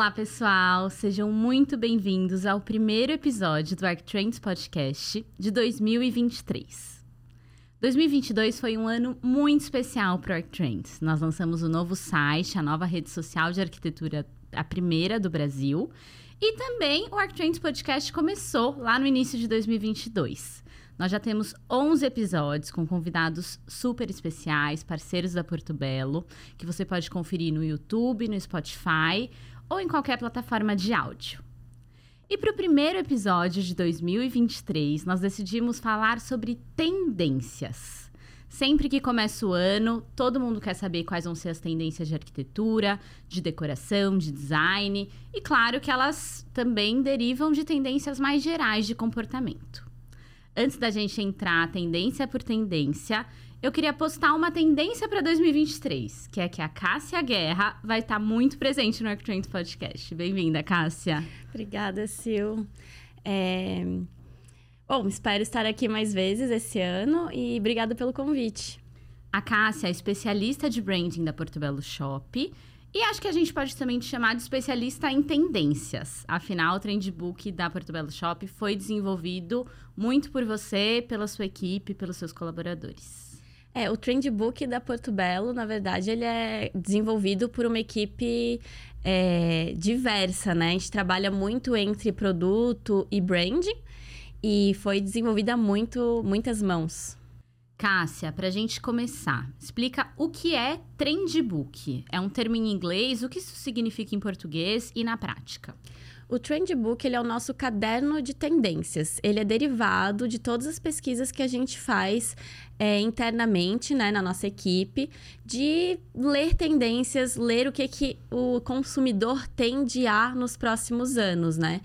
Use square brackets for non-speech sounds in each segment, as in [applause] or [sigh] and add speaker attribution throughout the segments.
Speaker 1: Olá, pessoal! Sejam muito bem-vindos ao primeiro episódio do ArcTrends Podcast de 2023. 2022 foi um ano muito especial para o ArcTrends. Nós lançamos o um novo site, a nova rede social de arquitetura, a primeira do Brasil. E também o ArcTrends Podcast começou lá no início de 2022. Nós já temos 11 episódios com convidados super especiais, parceiros da Porto Belo, que você pode conferir no YouTube, no Spotify ou em qualquer plataforma de áudio. E para o primeiro episódio de 2023, nós decidimos falar sobre tendências. Sempre que começa o ano, todo mundo quer saber quais vão ser as tendências de arquitetura, de decoração, de design, e claro que elas também derivam de tendências mais gerais de comportamento. Antes da gente entrar tendência por tendência, eu queria postar uma tendência para 2023, que é que a Cássia Guerra vai estar tá muito presente no ArcTrends Podcast. Bem-vinda, Cássia.
Speaker 2: Obrigada, Sil. É... Bom, espero estar aqui mais vezes esse ano e obrigada pelo convite.
Speaker 1: A Cássia é especialista de branding da Portobello Shop e acho que a gente pode também te chamar de especialista em tendências. Afinal, o Trendbook da Portobello Shop foi desenvolvido muito por você, pela sua equipe, pelos seus colaboradores.
Speaker 2: É, o Trendbook da Porto Belo, na verdade, ele é desenvolvido por uma equipe é, diversa, né? A gente trabalha muito entre produto e branding e foi desenvolvida muito, muitas mãos.
Speaker 1: Cássia, para a gente começar, explica o que é Trendbook. É um termo em inglês, o que isso significa em português e na prática?
Speaker 2: O Trendbook ele é o nosso caderno de tendências. Ele é derivado de todas as pesquisas que a gente faz é, internamente, né, na nossa equipe, de ler tendências, ler o que, que o consumidor tende a nos próximos anos, né?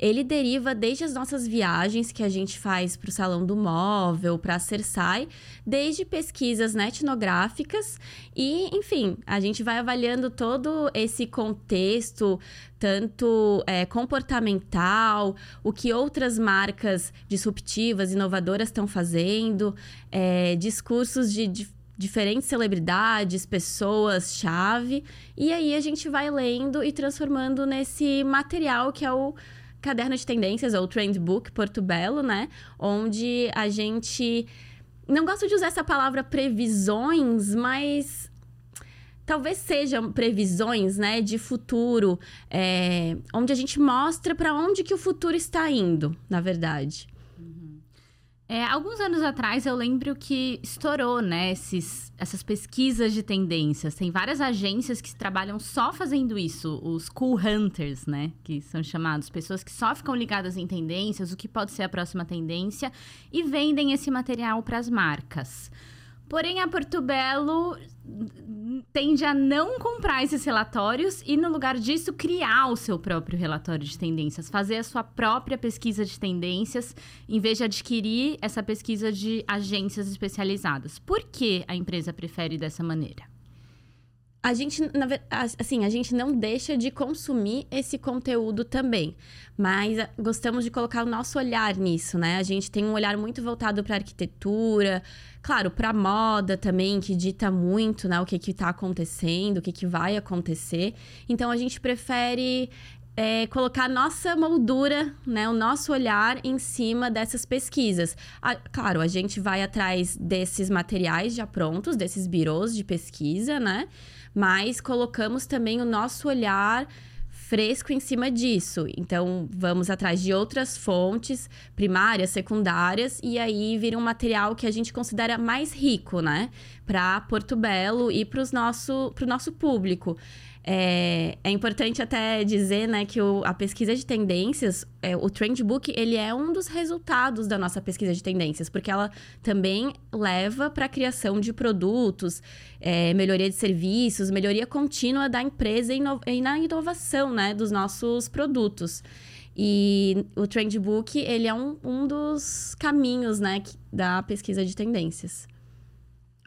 Speaker 2: Ele deriva desde as nossas viagens que a gente faz para o Salão do Móvel, para a Cersai, desde pesquisas né, etnográficas. E, enfim, a gente vai avaliando todo esse contexto, tanto é, comportamental, o que outras marcas disruptivas, inovadoras estão fazendo, é, discursos de, de diferentes celebridades, pessoas-chave, e aí a gente vai lendo e transformando nesse material que é o caderno de tendências, ou Trend Book Porto Belo, né? Onde a gente. Não gosto de usar essa palavra previsões, mas talvez sejam previsões, né, de futuro, é, onde a gente mostra para onde que o futuro está indo, na verdade.
Speaker 1: É, alguns anos atrás eu lembro que estourou, né, esses, essas pesquisas de tendências. Tem várias agências que trabalham só fazendo isso, os cool hunters, né, que são chamados, pessoas que só ficam ligadas em tendências, o que pode ser a próxima tendência, e vendem esse material para as marcas. Porém, a Porto Belo tende a não comprar esses relatórios e, no lugar disso, criar o seu próprio relatório de tendências, fazer a sua própria pesquisa de tendências, em vez de adquirir essa pesquisa de agências especializadas. Por que a empresa prefere dessa maneira?
Speaker 2: A gente, assim, a gente não deixa de consumir esse conteúdo também, mas ah, gostamos de colocar o nosso olhar nisso, né? A gente tem um olhar muito voltado para arquitetura, claro, para moda também, que dita muito, né, o que que tá acontecendo, o que que vai acontecer. Então a gente prefere é, colocar a nossa moldura, né, o nosso olhar em cima dessas pesquisas. A, claro, a gente vai atrás desses materiais já prontos, desses birôs de pesquisa, né? Mas colocamos também o nosso olhar fresco em cima disso. Então, vamos atrás de outras fontes, primárias, secundárias, e aí vira um material que a gente considera mais rico, né? Para Porto Belo e para o nosso, nosso público. É, é, importante até dizer né, que o, a pesquisa de tendências, é, o Trendbook, ele é um dos resultados da nossa pesquisa de tendências, porque ela também leva para a criação de produtos, é, melhoria de serviços, melhoria contínua da empresa e, na inovação né, dos nossos produtos. E o Trendbook, ele é um, um dos caminhos né, da pesquisa de tendências.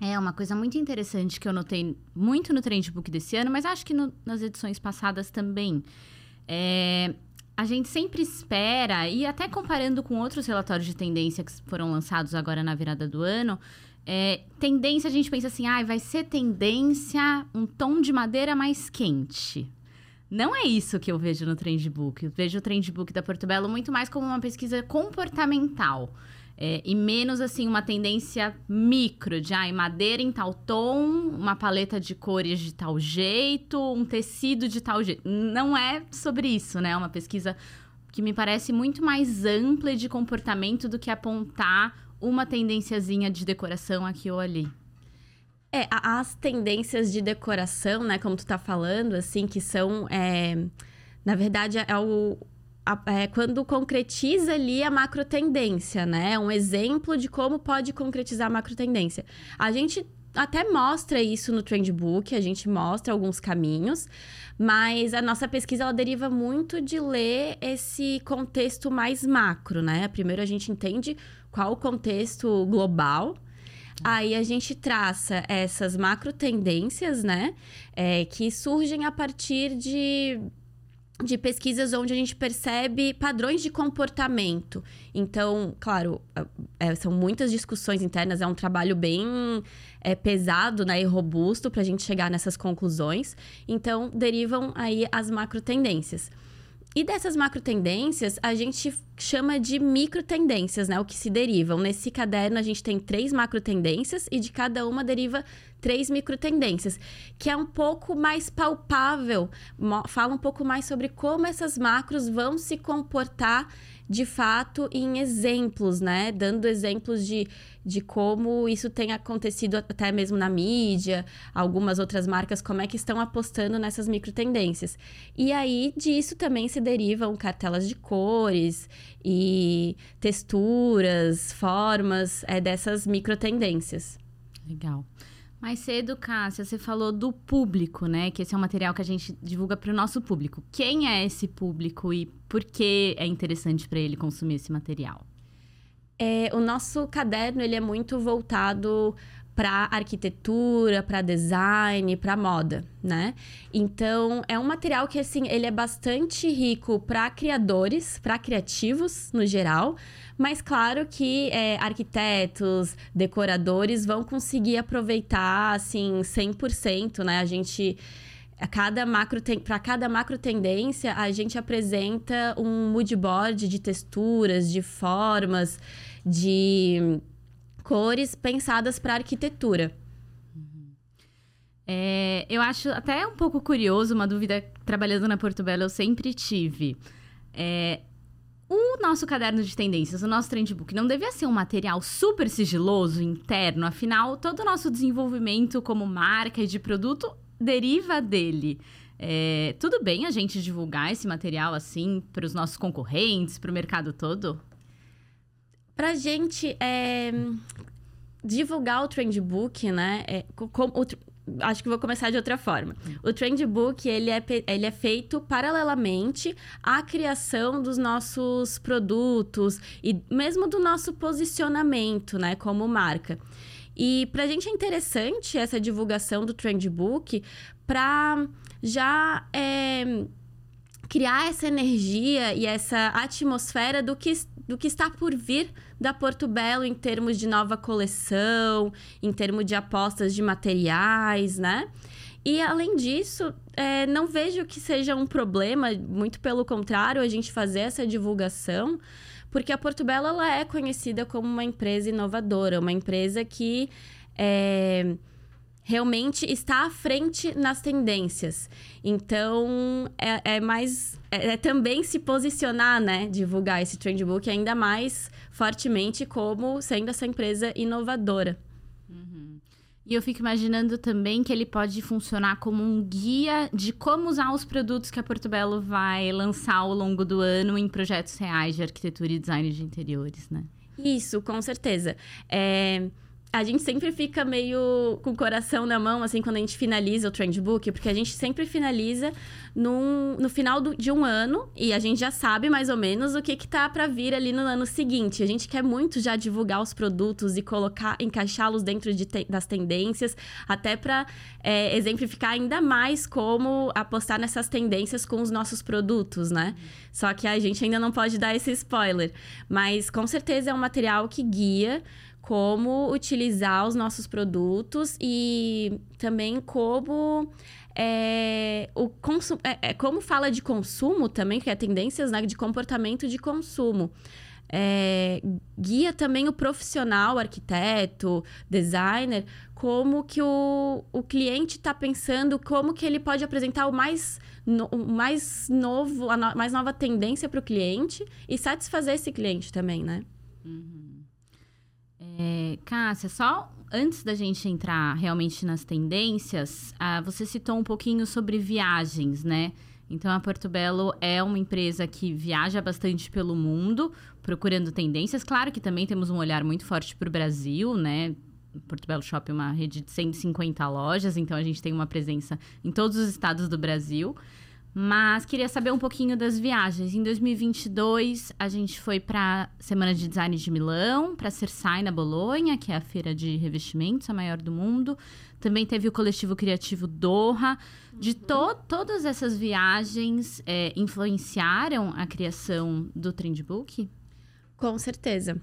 Speaker 1: É uma coisa muito interessante que eu notei muito no Trendbook desse ano, mas acho que no, nas edições passadas também. É, a gente sempre espera, e até comparando com outros relatórios de tendência que foram lançados agora na virada do ano, é, tendência a gente pensa assim, ah, vai ser tendência um tom de madeira mais quente. Não é isso que eu vejo no Trendbook. Eu vejo o Trendbook da Portobello muito mais como uma pesquisa comportamental. É, e menos assim uma tendência micro de ah, madeira em tal tom, uma paleta de cores de tal jeito, um tecido de tal jeito. Não é sobre isso, né? É uma pesquisa que me parece muito mais ampla de comportamento do que apontar uma tendênciazinha de decoração aqui ou ali.
Speaker 2: É, as tendências de decoração, né, como tu tá falando, assim, que são, é, na verdade, é o, é quando concretiza ali a macro tendência, né? Um exemplo de como pode concretizar a macro tendência. A gente até mostra isso no Trendbook, a gente mostra alguns caminhos, mas a nossa pesquisa ela deriva muito de ler esse contexto mais macro, né? Primeiro a gente entende qual o contexto global Aí a gente traça essas macro tendências, né? É, que surgem a partir de de pesquisas onde a gente percebe padrões de comportamento. Então, claro, é, são muitas discussões internas, é um trabalho bem é, pesado né, e robusto para a gente chegar nessas conclusões. Então, derivam aí as macro tendências. E dessas macro tendências, a gente chama de micro tendências, né? O que se derivam. Nesse caderno, a gente tem três macro tendências e de cada uma deriva três micro tendências, que é um pouco mais palpável, fala um pouco mais sobre como essas macros vão se comportar de fato em exemplos, né? Dando exemplos de, de como isso tem acontecido até mesmo na mídia, algumas outras marcas, como é que estão apostando nessas micro tendências. E aí disso também se derivam cartelas de cores e texturas, formas é, dessas micro tendências.
Speaker 1: Legal. Mais cedo, Cássia, você falou do público, né? Que esse é um material que a gente divulga para o nosso público. Quem é esse público e por que é interessante para ele consumir esse material?
Speaker 2: É, o nosso caderno ele é muito voltado para arquitetura, para design, para moda, né? Então, é um material que assim, ele é bastante rico para criadores, para criativos no geral, mas claro que é, arquitetos, decoradores vão conseguir aproveitar assim 100%, né? A gente cada macro para cada macro tendência, a gente apresenta um mood board de texturas, de formas, de cores pensadas para arquitetura.
Speaker 1: É, eu acho até um pouco curioso, uma dúvida trabalhando na Porto Belo eu sempre tive. É, o nosso caderno de tendências, o nosso trendbook, não devia ser um material super sigiloso, interno, afinal, todo o nosso desenvolvimento como marca e de produto deriva dele. É, tudo bem a gente divulgar esse material assim para os nossos concorrentes, para o mercado todo?
Speaker 2: Pra gente é, divulgar o Trendbook, né? É, com, o, acho que vou começar de outra forma. O Trendbook, ele é, ele é feito paralelamente à criação dos nossos produtos e mesmo do nosso posicionamento, né? Como marca. E pra gente é interessante essa divulgação do Trendbook para já... É, criar essa energia e essa atmosfera do que do que está por vir da Porto Belo em termos de nova coleção, em termos de apostas de materiais, né? E além disso, é, não vejo que seja um problema, muito pelo contrário, a gente fazer essa divulgação, porque a Porto Belo ela é conhecida como uma empresa inovadora, uma empresa que é, realmente está à frente nas tendências. Então, é, é mais. É, é, também se posicionar, né? Divulgar esse trendbook ainda mais fortemente como sendo essa empresa inovadora.
Speaker 1: Uhum. E eu fico imaginando também que ele pode funcionar como um guia de como usar os produtos que a Porto Belo vai lançar ao longo do ano em projetos reais de arquitetura e design de interiores, né?
Speaker 2: Isso, com certeza. É a gente sempre fica meio com o coração na mão, assim, quando a gente finaliza o Trendbook, porque a gente sempre finaliza num, no final do, de um ano e a gente já sabe mais ou menos o que, que tá para vir ali no ano seguinte. A gente quer muito já divulgar os produtos e colocar, encaixá-los dentro de te, das tendências, até para é, exemplificar ainda mais como apostar nessas tendências com os nossos produtos, né? Só que a gente ainda não pode dar esse spoiler. Mas com certeza é um material que guia como utilizar os nossos produtos e também como é, o consumo, é, é, como fala de consumo também, que é tendências né, de comportamento de consumo. É, guia também o profissional, arquiteto, designer, como que o, o cliente está pensando, como que ele pode apresentar o mais, no, o mais novo, a no, mais nova tendência para o cliente e satisfazer esse cliente também, né?
Speaker 1: Uhum. É, Cássia, só antes da gente entrar realmente nas tendências, ah, você citou um pouquinho sobre viagens, né? Então, a Porto Belo é uma empresa que viaja bastante pelo mundo, procurando tendências. Claro que também temos um olhar muito forte para o Brasil, né? Porto Belo Shopping é uma rede de 150 lojas, então a gente tem uma presença em todos os estados do Brasil. Mas queria saber um pouquinho das viagens. Em 2022, a gente foi para Semana de Design de Milão, para Cersai na Bolonha, que é a feira de revestimentos, a maior do mundo. Também teve o coletivo criativo Doha. De to todas essas viagens, é, influenciaram a criação do Trendbook?
Speaker 2: Com certeza.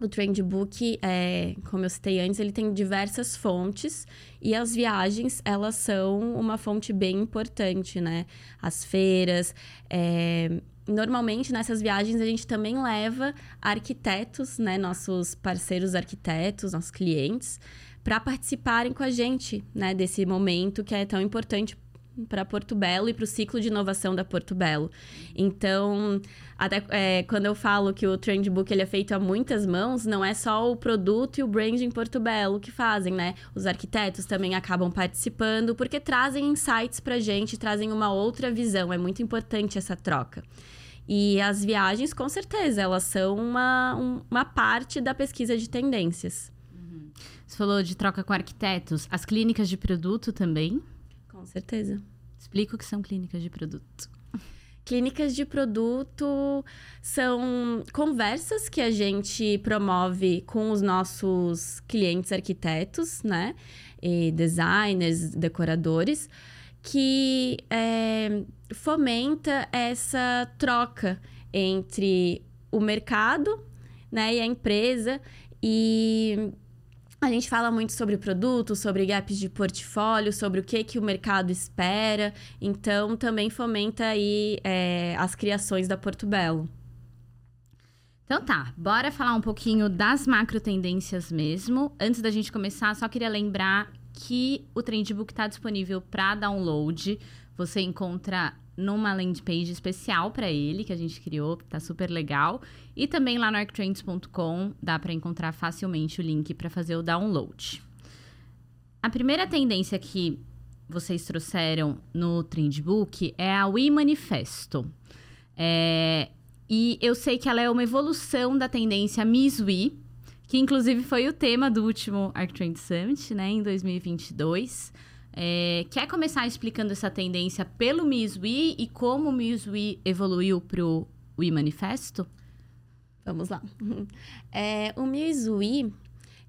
Speaker 2: O Trendbook, é, como eu citei antes, ele tem diversas fontes e as viagens, elas são uma fonte bem importante, né? As feiras, é, normalmente nessas viagens a gente também leva arquitetos, né? Nossos parceiros arquitetos, nossos clientes, para participarem com a gente, né? Desse momento que é tão importante para Porto Belo e para o ciclo de inovação da Porto Belo. Então, até é, quando eu falo que o Trendbook ele é feito a muitas mãos, não é só o produto e o branding Porto Belo que fazem, né? Os arquitetos também acabam participando porque trazem insights para gente, trazem uma outra visão. É muito importante essa troca. E as viagens, com certeza, elas são uma, um, uma parte da pesquisa de tendências.
Speaker 1: Uhum. Você falou de troca com arquitetos. As clínicas de produto também?
Speaker 2: Certeza.
Speaker 1: Explica o que são clínicas de produto.
Speaker 2: Clínicas de produto são conversas que a gente promove com os nossos clientes arquitetos, né? E designers, decoradores, que é, fomenta essa troca entre o mercado né, e a empresa e a gente fala muito sobre produto, sobre gaps de portfólio, sobre o que, que o mercado espera. Então, também fomenta aí é, as criações da Porto Belo.
Speaker 1: Então tá, bora falar um pouquinho das macro tendências mesmo. Antes da gente começar, só queria lembrar que o Trendbook está disponível para download. Você encontra numa landing page especial para ele que a gente criou, tá super legal. E também lá no arctrends.com dá para encontrar facilmente o link para fazer o download. A primeira tendência que vocês trouxeram no Trendbook é a We Manifesto. É, e eu sei que ela é uma evolução da tendência Miss We, que inclusive foi o tema do último ArcTrend Summit, né, em 2022. É, quer começar explicando essa tendência pelo MISWI e como o MISWI evoluiu para o WI Manifesto?
Speaker 2: Vamos lá. [laughs] É, o MISWI,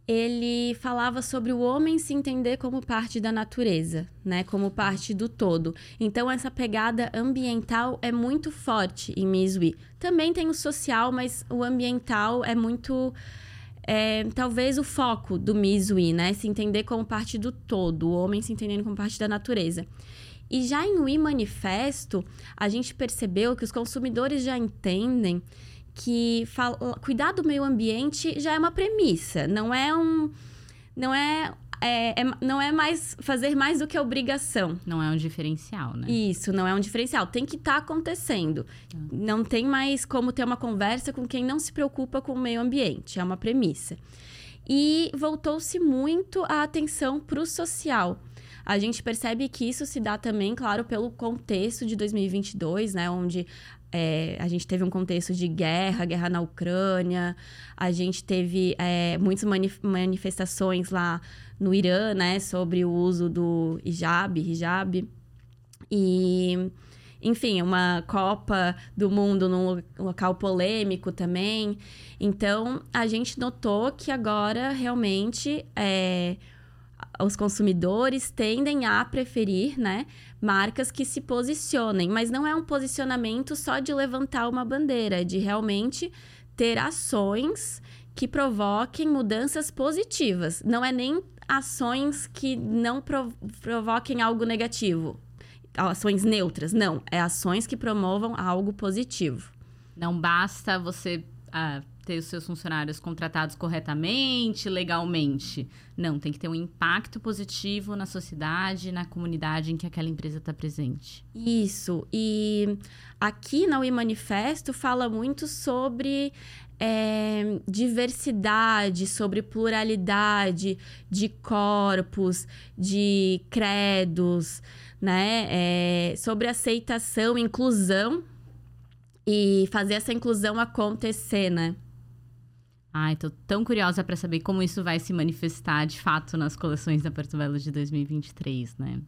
Speaker 2: ele falava sobre o homem se entender como parte da natureza, né? Como parte do todo. Então, essa pegada ambiental é muito forte em MISWI. Também tem o social, mas o ambiental é muito é, talvez o foco do Mizui, né? Se entender como parte do todo, o homem se entendendo como parte da natureza. E já em We Manifesto, a gente percebeu que os consumidores já entendem que cuidar do meio ambiente já é uma premissa, não é um. Não é é, é, não é mais fazer mais do que obrigação.
Speaker 1: Não é um diferencial, né?
Speaker 2: Isso, não é um diferencial. Tem que estar tá acontecendo. Ah. Não tem mais como ter uma conversa com quem não se preocupa com o meio ambiente. É uma premissa. E voltou-se muito a atenção para o social. A gente percebe que isso se dá também, claro, pelo contexto de 2022, né? Onde é, a gente teve um contexto de guerra, guerra na Ucrânia, a gente teve é, muitas manif manifestações lá no Irã, né, sobre o uso do hijab, hijab. E, enfim, uma Copa do Mundo num local polêmico também. Então, a gente notou que agora realmente é, os consumidores tendem a preferir, né, marcas que se posicionem, mas não é um posicionamento só de levantar uma bandeira, é de realmente ter ações que provoquem mudanças positivas. Não é nem ações que não provoquem algo negativo. Ações neutras. Não. É ações que promovam algo positivo.
Speaker 1: Não basta você ah, ter os seus funcionários contratados corretamente, legalmente. Não, tem que ter um impacto positivo na sociedade, na comunidade em que aquela empresa está presente.
Speaker 2: Isso. E aqui na UI Manifesto fala muito sobre é, diversidade, sobre pluralidade de corpos, de credos, né? É, sobre aceitação, inclusão e fazer essa inclusão acontecer, né?
Speaker 1: Ai, tô tão curiosa para saber como isso vai se manifestar de fato nas coleções da Porto Belo de 2023, né?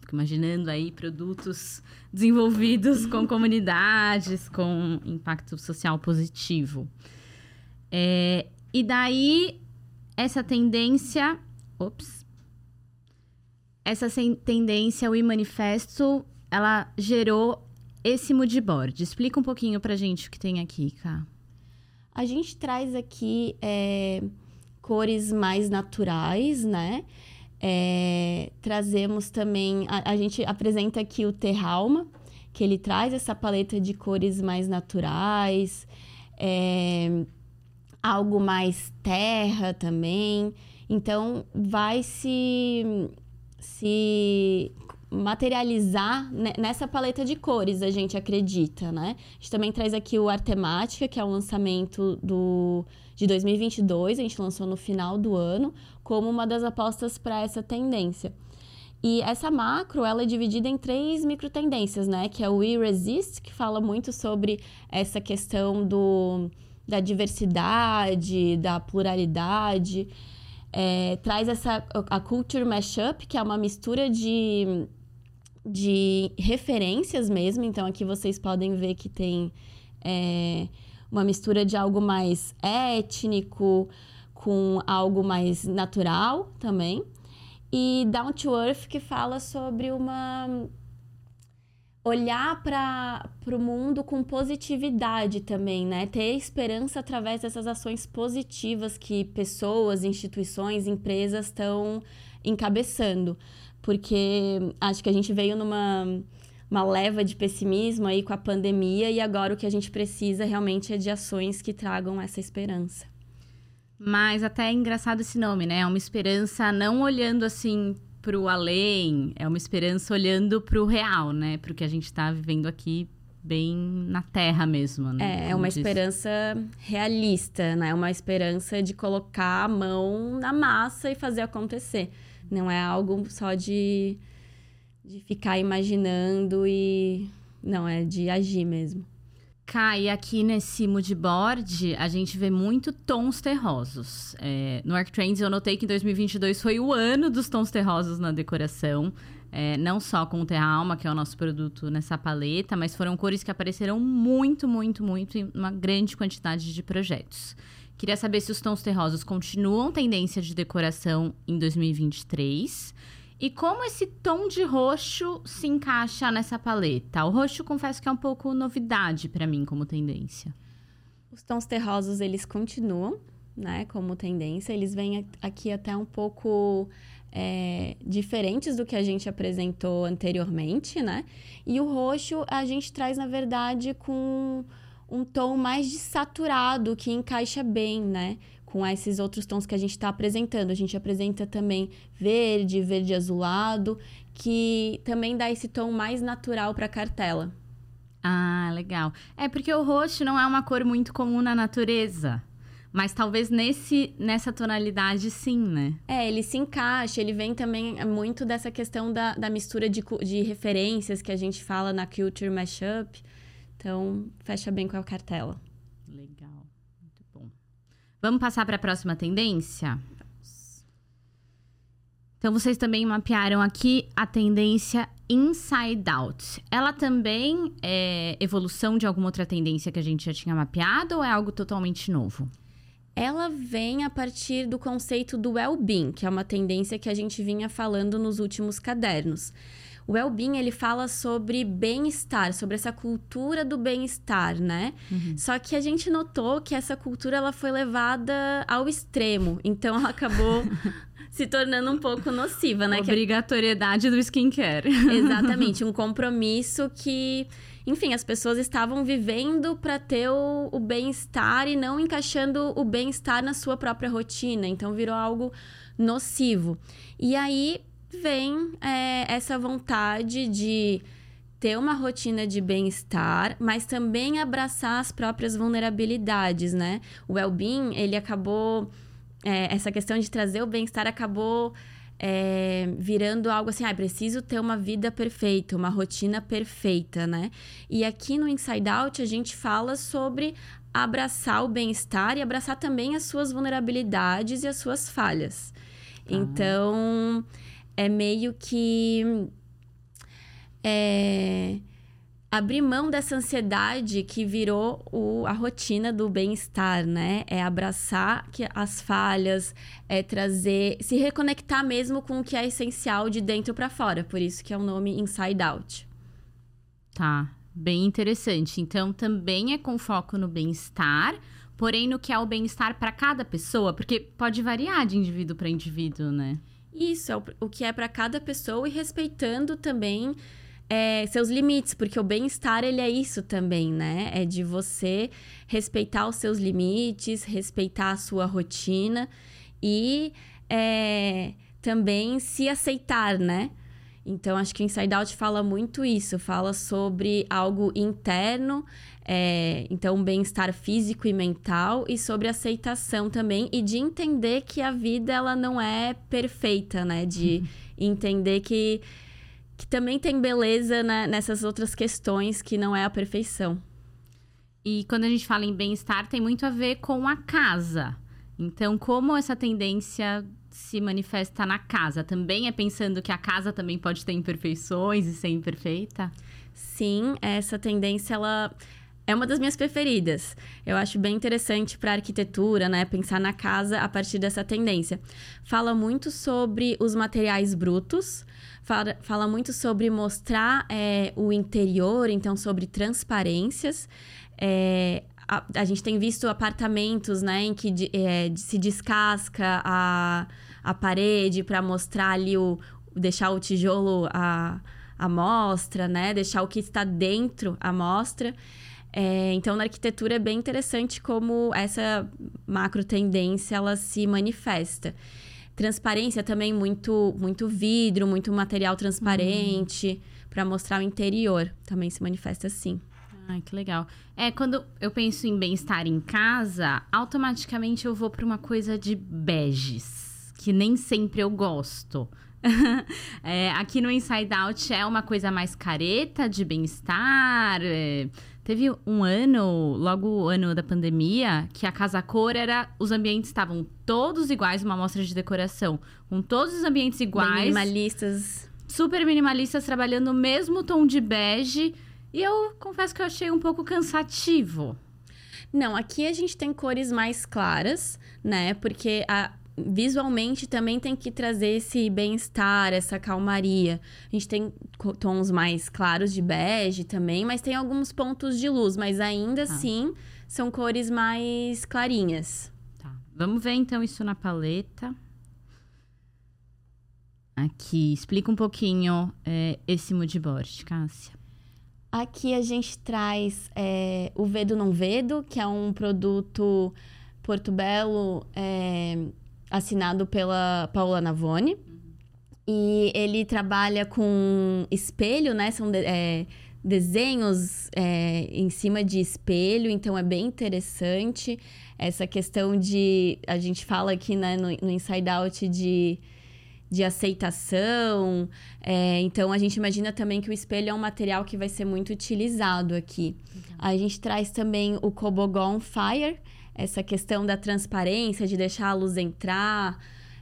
Speaker 1: Fico imaginando aí produtos desenvolvidos com comunidades, com impacto social positivo. É, e daí, essa tendência. Ops. Essa tendência, o e-manifesto, ela gerou esse moodboard. Explica um pouquinho pra gente o que tem aqui, Cá.
Speaker 2: A gente traz aqui é, cores mais naturais, né? É, trazemos também. A, a, gente apresenta aqui o Terralma, que ele traz essa paleta de cores mais naturais, é, algo mais terra também. Então, vai se, se materializar nessa paleta de cores, a gente acredita, né? A gente também traz aqui o Artemática, que é o lançamento do, de 2022, a gente lançou no final do ano, como uma das apostas para essa tendência. E essa macro, ela é dividida em três micro tendências, né? Que é o We Resist, que fala muito sobre essa questão do, da diversidade, da pluralidade. É, traz essa a Culture Mashup, que é uma mistura de de referências mesmo. Então, aqui vocês podem ver que tem é, uma mistura de algo mais étnico com algo mais natural também. E Down to Earth, que fala sobre uma. olhar para o mundo com positividade também, né? Ter esperança através dessas ações positivas que pessoas, instituições, empresas estão encabeçando porque acho que a gente veio numa uma leva de pessimismo aí com a pandemia e agora o que a gente precisa realmente é de ações que tragam essa esperança.
Speaker 1: Mas até é engraçado esse nome, né? É uma esperança não olhando assim para o além, é uma esperança olhando para o real, né? Para o que a gente está vivendo aqui bem na terra mesmo,
Speaker 2: né? É, é uma esperança realista, né? É uma esperança de colocar a mão na massa e fazer acontecer. Não é algo só de, de ficar imaginando e. Não, é de agir mesmo.
Speaker 1: Kai, aqui nesse moodboard, a gente vê muito tons terrosos. É, no ArcTrends, eu notei que 2022 foi o ano dos tons terrosos na decoração. É, não só com o Terra Alma, que é o nosso produto nessa paleta, mas foram cores que apareceram muito, muito, muito em uma grande quantidade de projetos. Queria saber se os tons terrosos continuam tendência de decoração em 2023 e como esse tom de roxo se encaixa nessa paleta. O roxo, confesso que é um pouco novidade para mim como tendência.
Speaker 2: Os tons terrosos, eles continuam, né, como tendência. Eles vêm aqui até um pouco é, diferentes do que a gente apresentou anteriormente, né? E o roxo a gente traz, na verdade, com um tom mais saturado que encaixa bem, né? Com esses outros tons que a gente está apresentando. A gente apresenta também verde, verde azulado, que também dá esse tom mais natural para a cartela.
Speaker 1: Ah, legal. É porque o roxo não é uma cor muito comum na natureza. Mas talvez nesse, nessa tonalidade, sim, né?
Speaker 2: É, ele se encaixa, ele vem também muito dessa questão da, da mistura de, de referências que a gente fala na Culture Mashup. Então, fecha bem com a cartela.
Speaker 1: Legal, muito bom. Vamos passar para a próxima tendência? Então, vocês também mapearam aqui a tendência Inside Out. Ela também é evolução de alguma outra tendência que a gente já tinha mapeado ou é algo totalmente novo?
Speaker 2: Ela vem a partir do conceito do well-being, que é uma tendência que a gente vinha falando nos últimos cadernos. O well-being, ele fala sobre bem-estar, sobre essa cultura do bem-estar, né? Uhum. Só que a gente notou que essa cultura, ela foi levada ao extremo. Então, ela acabou [laughs] se tornando um pouco nociva, né?
Speaker 1: Obrigatoriedade do skincare.
Speaker 2: Exatamente, um [laughs] compromisso que, enfim, as pessoas estavam vivendo para ter o, o bem-estar e não encaixando o bem-estar na sua própria rotina. Então virou algo nocivo. E aí vem é, essa vontade de ter uma rotina de bem-estar, mas também abraçar as próprias vulnerabilidades, né? O well-being, ele acabou... É, essa questão de trazer o bem-estar acabou é, virando algo assim, ah, preciso ter uma vida perfeita, uma rotina perfeita, né? E aqui no Inside Out a gente fala sobre abraçar o bem-estar e abraçar também as suas vulnerabilidades e as suas falhas. Tá. Então, é meio que. É, abrir mão dessa ansiedade que virou o, a rotina do bem-estar, né? É abraçar que as falhas, é trazer, se reconectar mesmo com o que é essencial de dentro para fora. Por isso que é o nome Inside Out.
Speaker 1: Tá, bem interessante. Então também é com foco no bem-estar, porém no que é o bem-estar para cada pessoa, porque pode variar de indivíduo para indivíduo, né?
Speaker 2: Isso, é o, o que é para cada pessoa e respeitando também é, seus limites, porque o bem-estar ele é isso também, né? É de você respeitar os seus limites, respeitar a sua rotina e é, também se aceitar, né? Então, acho que o Inside Out fala muito isso, fala sobre algo interno, é, então, bem-estar físico e mental, e sobre aceitação também, e de entender que a vida ela não é perfeita, né? De uhum. entender que, que também tem beleza né, nessas outras questões que não é a perfeição.
Speaker 1: E quando a gente fala em bem-estar, tem muito a ver com a casa. Então, como essa tendência se manifesta na casa? Também é pensando que a casa também pode ter imperfeições e ser imperfeita?
Speaker 2: Sim, essa tendência ela é uma das minhas preferidas. Eu acho bem interessante para arquitetura, né, pensar na casa a partir dessa tendência. Fala muito sobre os materiais brutos, fala, fala muito sobre mostrar é, o interior, então sobre transparências. É, a, a, gente tem visto apartamentos, né, em que é, se descasca a a parede para mostrar ali o deixar o tijolo à, à mostra, né? Deixar o que está dentro à mostra. É, então, na arquitetura é bem interessante como essa macro tendência ela se manifesta. Transparência também muito muito vidro, muito material transparente uhum. para mostrar o interior, também se manifesta assim.
Speaker 1: Ai, que legal. É, quando eu penso em bem-estar em casa, automaticamente eu vou para uma coisa de beges que nem sempre eu gosto. [laughs] é, aqui no Inside Out é uma coisa mais careta, de bem-estar. É, teve um ano, logo o ano da pandemia, que a Casa Cor era. Os ambientes estavam todos iguais, uma amostra de decoração, com todos os ambientes iguais.
Speaker 2: minimalistas.
Speaker 1: Super minimalistas, trabalhando o mesmo tom de bege. E eu confesso que eu achei um pouco cansativo.
Speaker 2: Não, aqui a gente tem cores mais claras, né? Porque a, visualmente também tem que trazer esse bem-estar, essa calmaria. A gente tem tons mais claros de bege também, mas tem alguns pontos de luz, mas ainda ah. assim são cores mais clarinhas.
Speaker 1: Tá. Vamos ver então isso na paleta. Aqui, explica um pouquinho é, esse moodboard, Cássia.
Speaker 2: Aqui a gente traz é, o Vedo Não Vedo, que é um produto Porto Belo é, assinado pela Paula Navone. E ele trabalha com espelho, né? São de, é, desenhos é, em cima de espelho, então é bem interessante. Essa questão de. A gente fala aqui né, no, no Inside Out de, de aceitação. É, então a gente imagina também que o espelho é um material que vai ser muito utilizado aqui. Uhum. A gente traz também o Cobogon Fire essa questão da transparência, de deixar a luz entrar.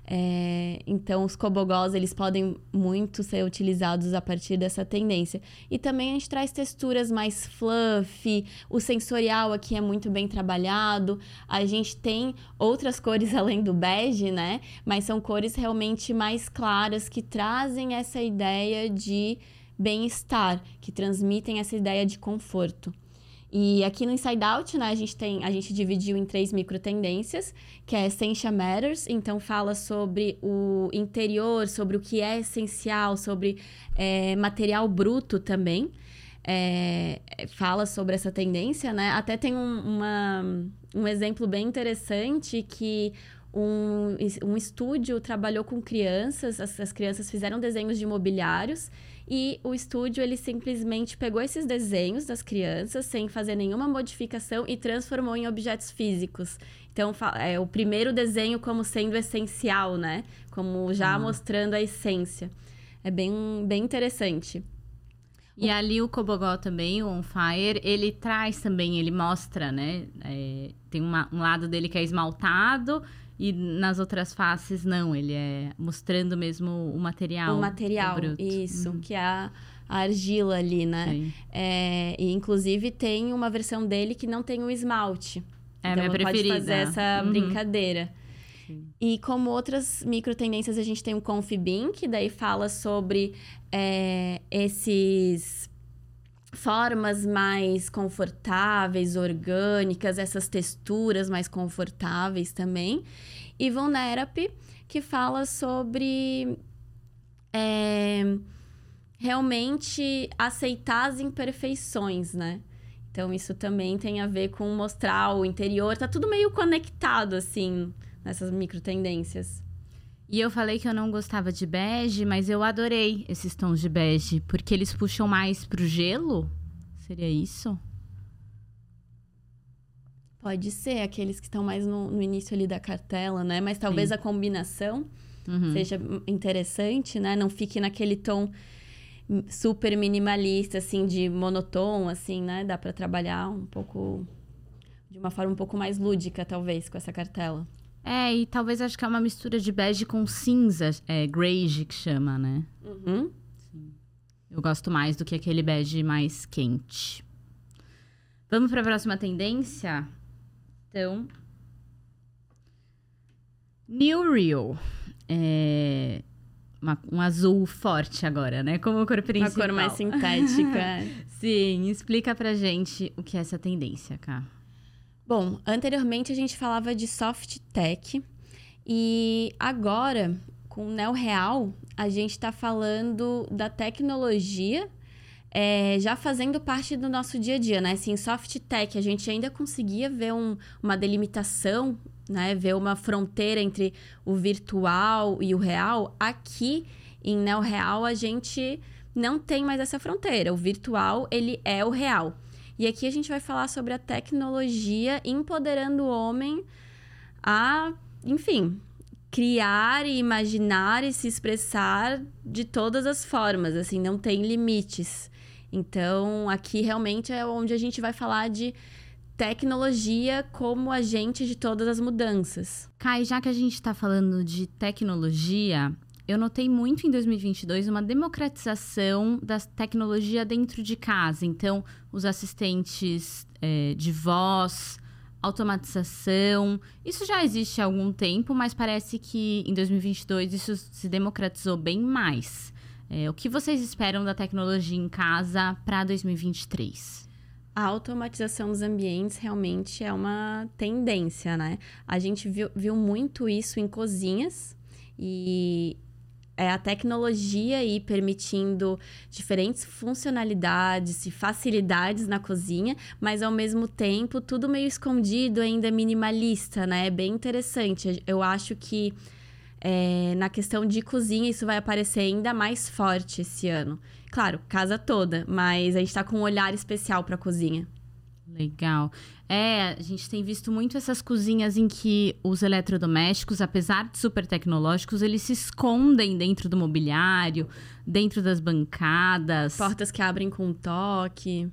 Speaker 2: É, então, os cobogós, eles podem muito ser utilizados a partir dessa tendência. E também a gente traz texturas mais fluffy, o sensorial aqui é muito bem trabalhado. A gente tem outras cores [laughs] além do bege, né? Mas são cores realmente mais claras que trazem essa ideia de bem-estar, que transmitem essa ideia de conforto. E aqui no Inside Out, né, a gente tem, a gente dividiu em três micro tendências, que é Essential Matters, então fala sobre o interior, sobre o que é essencial, sobre é, material bruto também. É, fala sobre essa tendência, né? Até tem um, uma, um exemplo bem interessante que um, um estúdio trabalhou com crianças, as, as crianças fizeram desenhos de mobiliários e o estúdio, ele simplesmente pegou esses desenhos das crianças, sem fazer nenhuma modificação, e transformou em objetos físicos. Então, é o primeiro desenho como sendo essencial, né? Como já uhum. mostrando a essência. É bem, bem interessante.
Speaker 1: E ali o Cobogó também, o On Fire, ele traz também, ele mostra, né? É, tem uma, um lado dele que é esmaltado e nas outras faces, não, ele é mostrando mesmo o material.
Speaker 2: O material, o isso, uhum. que é a, a, argila ali, né? É, e inclusive tem uma versão dele que não tem o esmalte.
Speaker 1: É então, minha preferida.
Speaker 2: pode fazer essa uhum. brincadeira. Sim. E como outras micro tendências, a gente tem o Confibin, que daí fala sobre é, esses formas mais confortáveis, orgânicas, essas texturas mais confortáveis também. E Vulnerap, que fala sobre é, realmente aceitar as imperfeições, né? Então, isso também tem a ver com mostrar o interior. Tá tudo meio conectado, assim, nessas micro tendências.
Speaker 1: E eu falei que eu não gostava de bege, mas eu adorei esses tons de bege, porque eles puxam mais pro gelo? Seria isso?
Speaker 2: Pode ser, aqueles que estão mais no, no início ali da cartela, né? Mas talvez Sim. a combinação uhum. seja interessante, né? Não fique naquele tom super minimalista, assim, de monotom, assim, né? Dá para trabalhar um pouco... De uma forma um pouco mais lúdica, talvez, com essa cartela.
Speaker 1: É, e talvez acho que é uma mistura de bege com cinza, é, greige que chama, né?
Speaker 2: Uhum.
Speaker 1: Sim. Eu gosto mais do que aquele bege mais quente. Vamos para a próxima tendência? Então, New Real. É uma, um azul forte agora, né? Como cor principal.
Speaker 2: Uma cor mais sintética. [laughs]
Speaker 1: Sim, explica pra gente o que é essa tendência, Cá.
Speaker 2: Bom, anteriormente a gente falava de soft tech e agora, com o Neo Real, a gente está falando da tecnologia é, já fazendo parte do nosso dia a dia, né? Assim, soft tech, a gente ainda conseguia ver um, uma delimitação, né? Ver uma fronteira entre o virtual e o real. Aqui, em Neo Real, a gente não tem mais essa fronteira. O virtual, ele é o real. E aqui a gente vai falar sobre a tecnologia empoderando o homem a, enfim, criar e imaginar e se expressar de todas as formas, assim, não tem limites. Então, aqui realmente é onde a gente vai falar de tecnologia como agente de todas as mudanças.
Speaker 1: Kai, já que a gente está falando de tecnologia, eu notei muito em 2022 uma democratização da tecnologia dentro de casa. Então, os assistentes é, de voz, automatização. Isso já existe há algum tempo, mas parece que em 2022 isso se democratizou bem mais. É, o que vocês esperam da tecnologia em casa para 2023?
Speaker 2: A automatização dos ambientes realmente é uma tendência, né? A gente viu, viu muito isso em cozinhas e é a tecnologia aí permitindo diferentes funcionalidades e facilidades na cozinha, mas ao mesmo tempo tudo meio escondido, ainda minimalista, né? É bem interessante. Eu acho que é, na questão de cozinha isso vai aparecer ainda mais forte esse ano. Claro, casa toda, mas a gente está com um olhar especial para a cozinha.
Speaker 1: Legal. É, a gente tem visto muito essas cozinhas em que os eletrodomésticos, apesar de super tecnológicos, eles se escondem dentro do mobiliário, dentro das bancadas.
Speaker 2: Portas que abrem com um toque.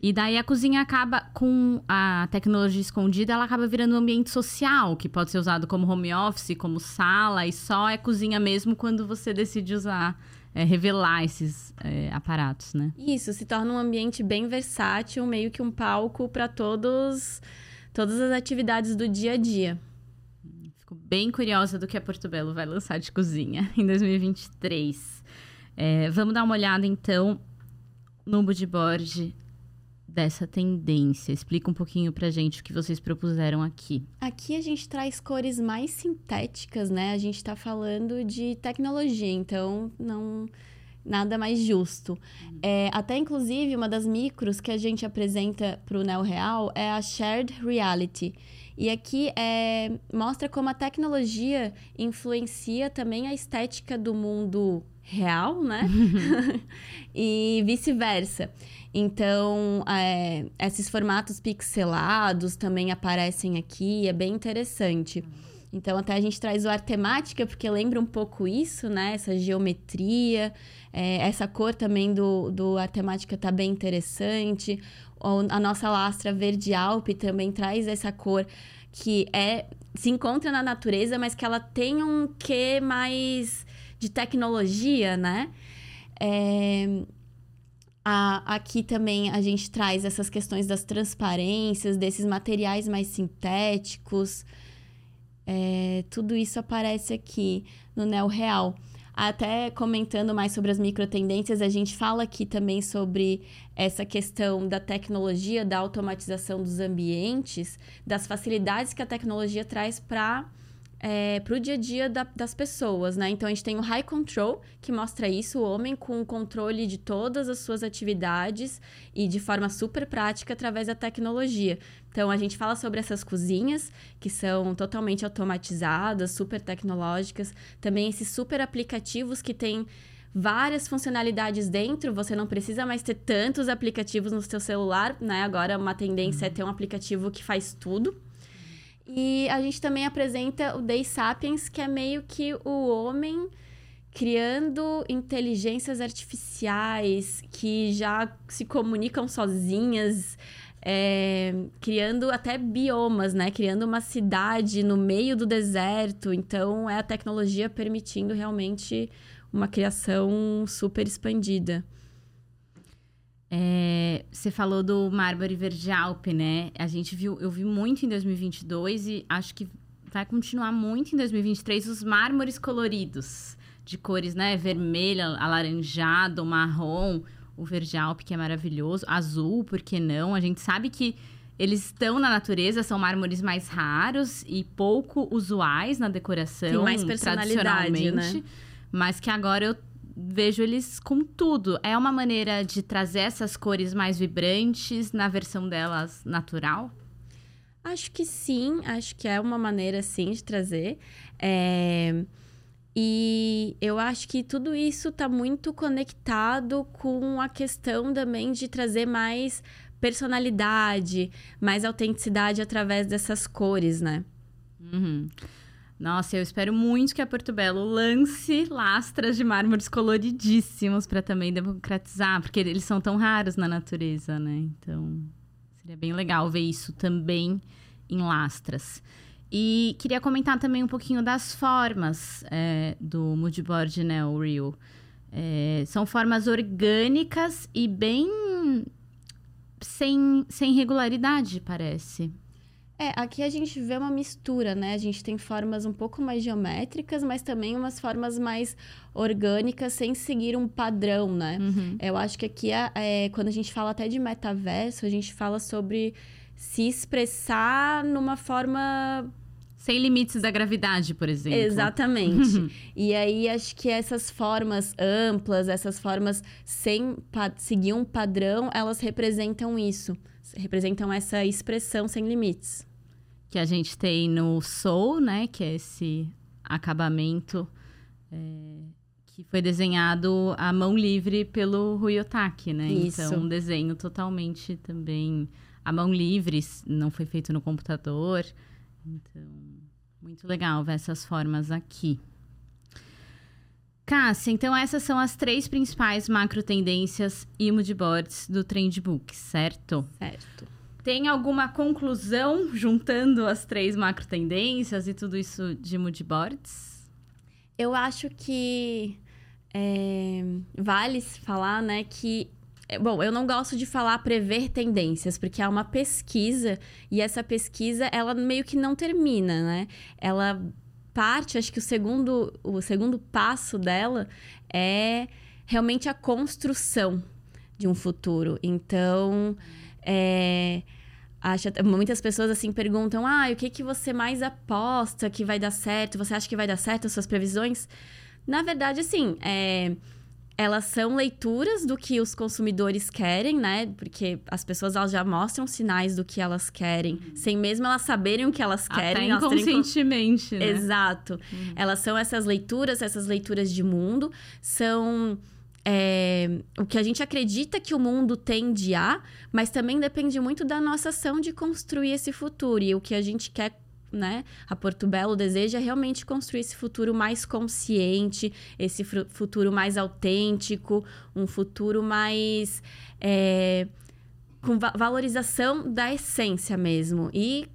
Speaker 1: E daí a cozinha acaba, com a tecnologia escondida, ela acaba virando um ambiente social, que pode ser usado como home office, como sala, e só é cozinha mesmo quando você decide usar, é, revelar esses é, aparatos, né?
Speaker 2: Isso, se torna um ambiente bem versátil, meio que um palco para todos, todas as atividades do dia a dia.
Speaker 1: Fico bem curiosa do que a Porto Belo vai lançar de cozinha [laughs] em 2023. É, vamos dar uma olhada, então, no moodboard dessa tendência? Explica um pouquinho pra gente o que vocês propuseram aqui.
Speaker 2: Aqui a gente traz cores mais sintéticas, né? A gente tá falando de tecnologia, então não nada mais justo. É, até inclusive uma das micros que a gente apresenta para o Neo Real é a Shared Reality. E aqui é, mostra como a tecnologia influencia também a estética do mundo real, né? [laughs] [laughs] e vice-versa. Então, é, esses formatos pixelados também aparecem aqui, é bem interessante. Então, até a gente traz o ar temática, porque lembra um pouco isso, né? Essa geometria, é, essa cor também do, do ar temática tá bem interessante. A nossa lastra verde alpe também traz essa cor que é se encontra na natureza, mas que ela tem um quê mais de tecnologia, né? É, a, aqui também a gente traz essas questões das transparências, desses materiais mais sintéticos. É, tudo isso aparece aqui no Neo Real. Até comentando mais sobre as microtendências, a gente fala aqui também sobre essa questão da tecnologia, da automatização dos ambientes, das facilidades que a tecnologia traz para é, para o dia a dia da, das pessoas, né? Então a gente tem o High Control, que mostra isso, o homem com o controle de todas as suas atividades e de forma super prática através da tecnologia. Então a gente fala sobre essas cozinhas que são totalmente automatizadas, super tecnológicas, também esses super aplicativos que têm várias funcionalidades dentro, você não precisa mais ter tantos aplicativos no seu celular, né? Agora uma tendência é ter um aplicativo que faz tudo. E a gente também apresenta o Day Sapiens, que é meio que o homem criando inteligências artificiais que já se comunicam sozinhas, é, criando até biomas, né? Criando uma cidade no meio do deserto. Então, é a tecnologia permitindo realmente uma criação super expandida.
Speaker 1: É, você falou do Mármore Verde Alpe, né? A gente viu, eu vi muito em 2022 e acho que vai continuar muito em 2023 os mármores coloridos, de cores, né? Vermelho, alaranjado, marrom, o verde alpe que é maravilhoso, azul, por que não? A gente sabe que eles estão na natureza, são mármores mais raros e pouco usuais na decoração, Tem mais personalidade, né? Mas que agora eu vejo eles com tudo. É uma maneira de trazer essas cores mais vibrantes na versão delas natural?
Speaker 2: Acho que sim, acho que é uma maneira sim de trazer. É... E eu acho que tudo isso está muito conectado com a questão também de trazer mais personalidade, mais autenticidade através dessas cores, né?
Speaker 1: Uhum. Nossa, eu espero muito que a Porto Belo lance lastras de mármores coloridíssimos para também democratizar, porque eles são tão raros na natureza, né? Então, seria bem legal ver isso também em lastras. E queria comentar também um pouquinho das formas é, do moodboard né, Real. É, são formas orgânicas e bem sem, sem regularidade, parece.
Speaker 2: É, aqui a gente vê uma mistura, né? A gente tem formas um pouco mais geométricas, mas também umas formas mais orgânicas, sem seguir um padrão, né? Uhum. Eu acho que aqui, é, é, quando a gente fala até de metaverso, a gente fala sobre se expressar numa forma
Speaker 1: sem limites da gravidade, por exemplo.
Speaker 2: Exatamente. e aí acho que essas formas amplas, essas formas sem seguir um padrão, elas representam isso representam essa expressão sem limites.
Speaker 1: Que a gente tem no Soul, né? Que é esse acabamento é, que foi desenhado à mão livre pelo Rui Otaki, né? Isso. Então, um desenho totalmente também à mão livre, não foi feito no computador. Então, muito legal ver essas formas aqui. Cássia, então essas são as três principais macro tendências e moodboards do Trendbook, certo?
Speaker 2: Certo.
Speaker 1: Tem alguma conclusão juntando as três macro tendências e tudo isso de moodboards?
Speaker 2: Eu acho que é, vale falar, né, que Bom, eu não gosto de falar prever tendências, porque é uma pesquisa e essa pesquisa ela meio que não termina, né? Ela parte, acho que o segundo, o segundo passo dela é realmente a construção de um futuro. Então, é, acho, muitas pessoas assim perguntam: ah, o que, que você mais aposta que vai dar certo? Você acha que vai dar certo as suas previsões? Na verdade, assim, é, elas são leituras do que os consumidores querem, né? Porque as pessoas elas já mostram sinais do que elas querem, uhum. sem mesmo elas saberem o que elas querem.
Speaker 1: Até inconscientemente,
Speaker 2: elas né? Exato. Uhum. Elas são essas leituras, essas leituras de mundo, são é, o que a gente acredita que o mundo tende a, mas também depende muito da nossa ação de construir esse futuro e o que a gente quer né? A Porto Belo deseja realmente construir esse futuro mais consciente, esse futuro mais autêntico, um futuro mais. É, com va valorização da essência mesmo. E,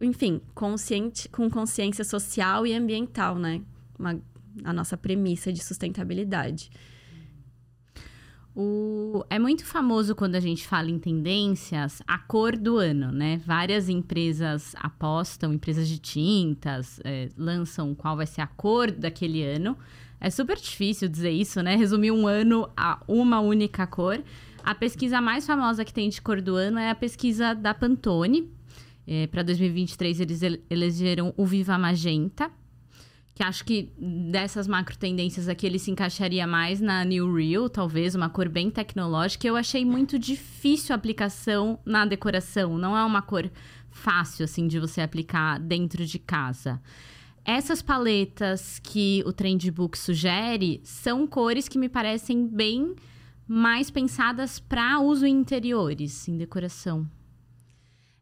Speaker 2: enfim, consciente, com consciência social e ambiental, né? Uma, a nossa premissa de sustentabilidade.
Speaker 1: O... É muito famoso quando a gente fala em tendências a cor do ano, né? Várias empresas apostam, empresas de tintas, é, lançam qual vai ser a cor daquele ano. É super difícil dizer isso, né? Resumir um ano a uma única cor. A pesquisa mais famosa que tem de cor do ano é a pesquisa da Pantone. É, Para 2023, eles elegeram o Viva Magenta, que acho que dessas macro tendências aqui ele se encaixaria mais na New Real, talvez, uma cor bem tecnológica. Eu achei muito difícil a aplicação na decoração, não é uma cor fácil assim de você aplicar dentro de casa. Essas paletas que o Trendbook sugere são cores que me parecem bem mais pensadas para uso em interiores, em decoração.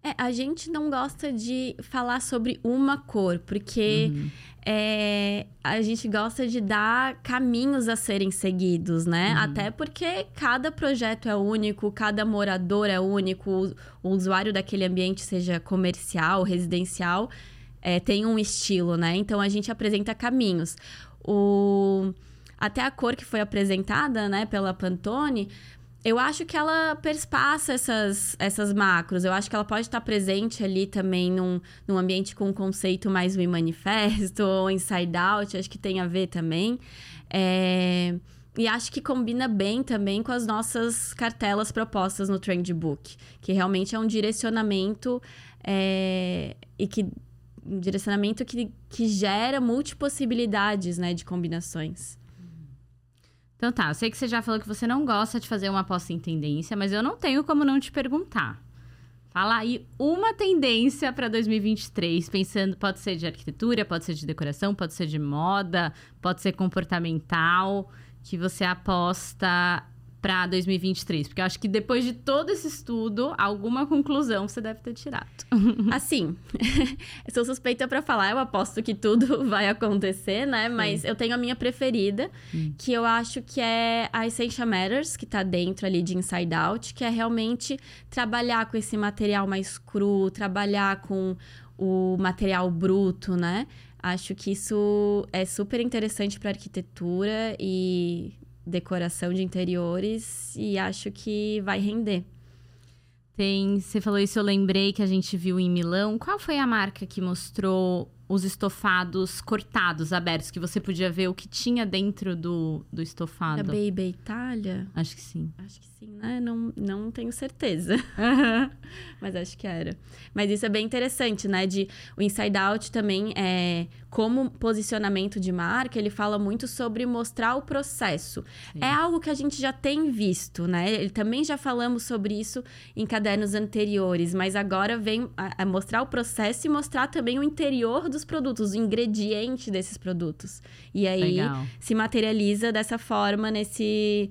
Speaker 2: É, a gente não gosta de falar sobre uma cor, porque uhum. é, a gente gosta de dar caminhos a serem seguidos, né? Uhum. Até porque cada projeto é único, cada morador é único, o, usuário daquele ambiente, seja comercial, residencial, é, tem um estilo, né? Então a gente apresenta caminhos. O até a cor que foi apresentada, né, pela Pantone, eu acho que ela perspassa essas, essas macros. Eu acho que ela pode estar presente ali também num, num ambiente com um conceito mais We Manifesto [laughs] ou Inside Out. Acho que tem a ver também. É... E acho que combina bem também com as nossas cartelas propostas no Trendbook, que realmente é um direcionamento é... e que um direcionamento que, que gera multipossibilidades né, de combinações.
Speaker 1: Então tá, eu sei que você já falou que você não gosta de fazer uma aposta em tendência, mas eu não tenho como não te perguntar. Fala aí uma tendência para 2023, pensando, pode ser de arquitetura, pode ser de decoração, pode ser de moda, pode ser comportamental, que você aposta para 2023? Porque eu acho que depois de todo esse estudo, alguma conclusão você deve ter tirado. [laughs]
Speaker 2: Assim, [laughs] sou suspeita para falar, eu aposto que tudo [laughs] vai acontecer, né? Mas Sim. eu tenho a minha preferida, hum. que eu acho que é a Essential Matters, que tá dentro ali de Inside Out, que é realmente trabalhar com esse material mais cru, trabalhar com o material bruto, né? Acho que isso é super interessante para arquitetura e decoração de interiores e acho que vai render.
Speaker 1: Tem, você falou isso, eu lembrei que a gente viu em Milão. Qual foi a marca que mostrou os estofados cortados, abertos, que você podia ver o que tinha dentro do, do estofado.
Speaker 2: A Baby Itália?
Speaker 1: Acho que sim.
Speaker 2: Acho que sim, né? Não, não tenho certeza. [laughs] [laughs] Mas acho que era. Mas isso é bem interessante, né? De, o Inside Out também é como posicionamento de marca, ele fala muito sobre mostrar o processo. Sim. É algo que a gente já tem visto, né? Ele também já falamos sobre isso em cadernos anteriores, mas agora vem a, a mostrar o processo e mostrar também o interior do dos produtos, o ingrediente desses produtos. E aí Legal. se materializa dessa forma nesse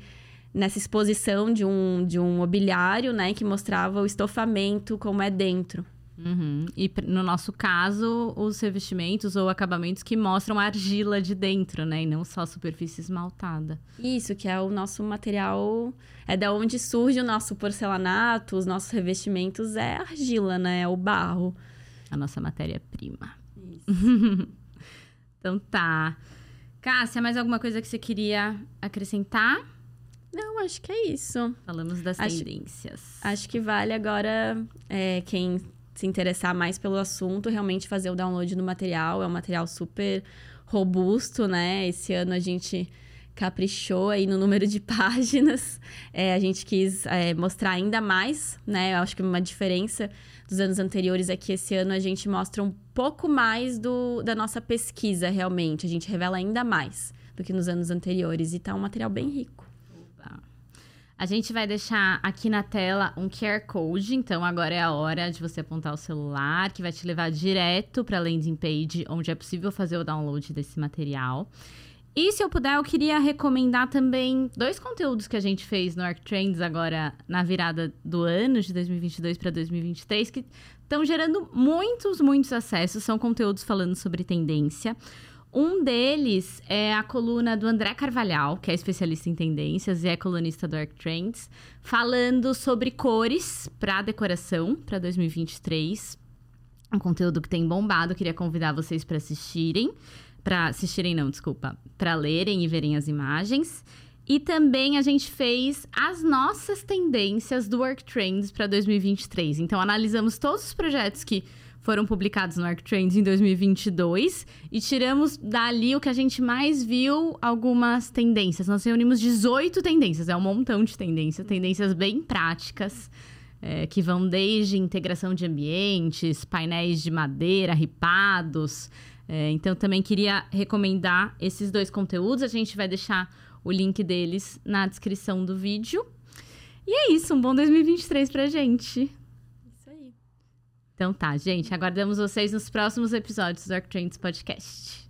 Speaker 2: nessa exposição de um, de um mobiliário, né, que mostrava o estofamento como é dentro.
Speaker 1: Uhum. E no nosso caso, os revestimentos ou acabamentos que mostram a argila de dentro, né? E não só a superfície esmaltada.
Speaker 2: Isso, que é o nosso material. É da onde surge o nosso porcelanato, os nossos revestimentos, é argila, né? É o barro.
Speaker 1: A nossa matéria-prima. [laughs] então tá. Cássia, mais alguma coisa que você queria acrescentar?
Speaker 2: Não, acho que é isso.
Speaker 1: Falamos das acho, tendências.
Speaker 2: Acho que vale agora é, quem se interessar mais pelo assunto, realmente fazer o download do material. É um material super robusto, né? Esse ano a gente caprichou aí no número de [laughs] páginas. É, a gente quis é, mostrar ainda mais, né? Eu acho que uma diferença dos anos anteriores é que esse ano a gente mostra um pouco mais do, da nossa pesquisa, realmente. A gente revela ainda mais do que nos anos anteriores. E tá um material bem rico.
Speaker 1: A gente vai deixar aqui na tela um QR Code, então agora é a hora de você apontar o celular, que vai te levar direto para a landing page, onde é possível fazer o download desse material. E se eu puder, eu queria recomendar também dois conteúdos que a gente fez no ArcTrends agora na virada do ano de 2022 para 2023, que estão gerando muitos, muitos acessos. São conteúdos falando sobre tendência. Um deles é a coluna do André Carvalhal, que é especialista em tendências e é colunista do Arc Trends, falando sobre cores para decoração para 2023. Um conteúdo que tem bombado, queria convidar vocês para assistirem, para assistirem não, desculpa, para lerem e verem as imagens. E também a gente fez as nossas tendências do Work Trends para 2023. Então analisamos todos os projetos que foram publicados no ArcTrends em 2022 e tiramos dali o que a gente mais viu, algumas tendências. Nós reunimos 18 tendências, é um montão de tendências, tendências bem práticas. É, que vão desde integração de ambientes, painéis de madeira, ripados. É, então, também queria recomendar esses dois conteúdos. A gente vai deixar o link deles na descrição do vídeo. E é isso, um bom 2023 pra gente. Então tá, gente. Aguardamos vocês nos próximos episódios do Arc Trends Podcast.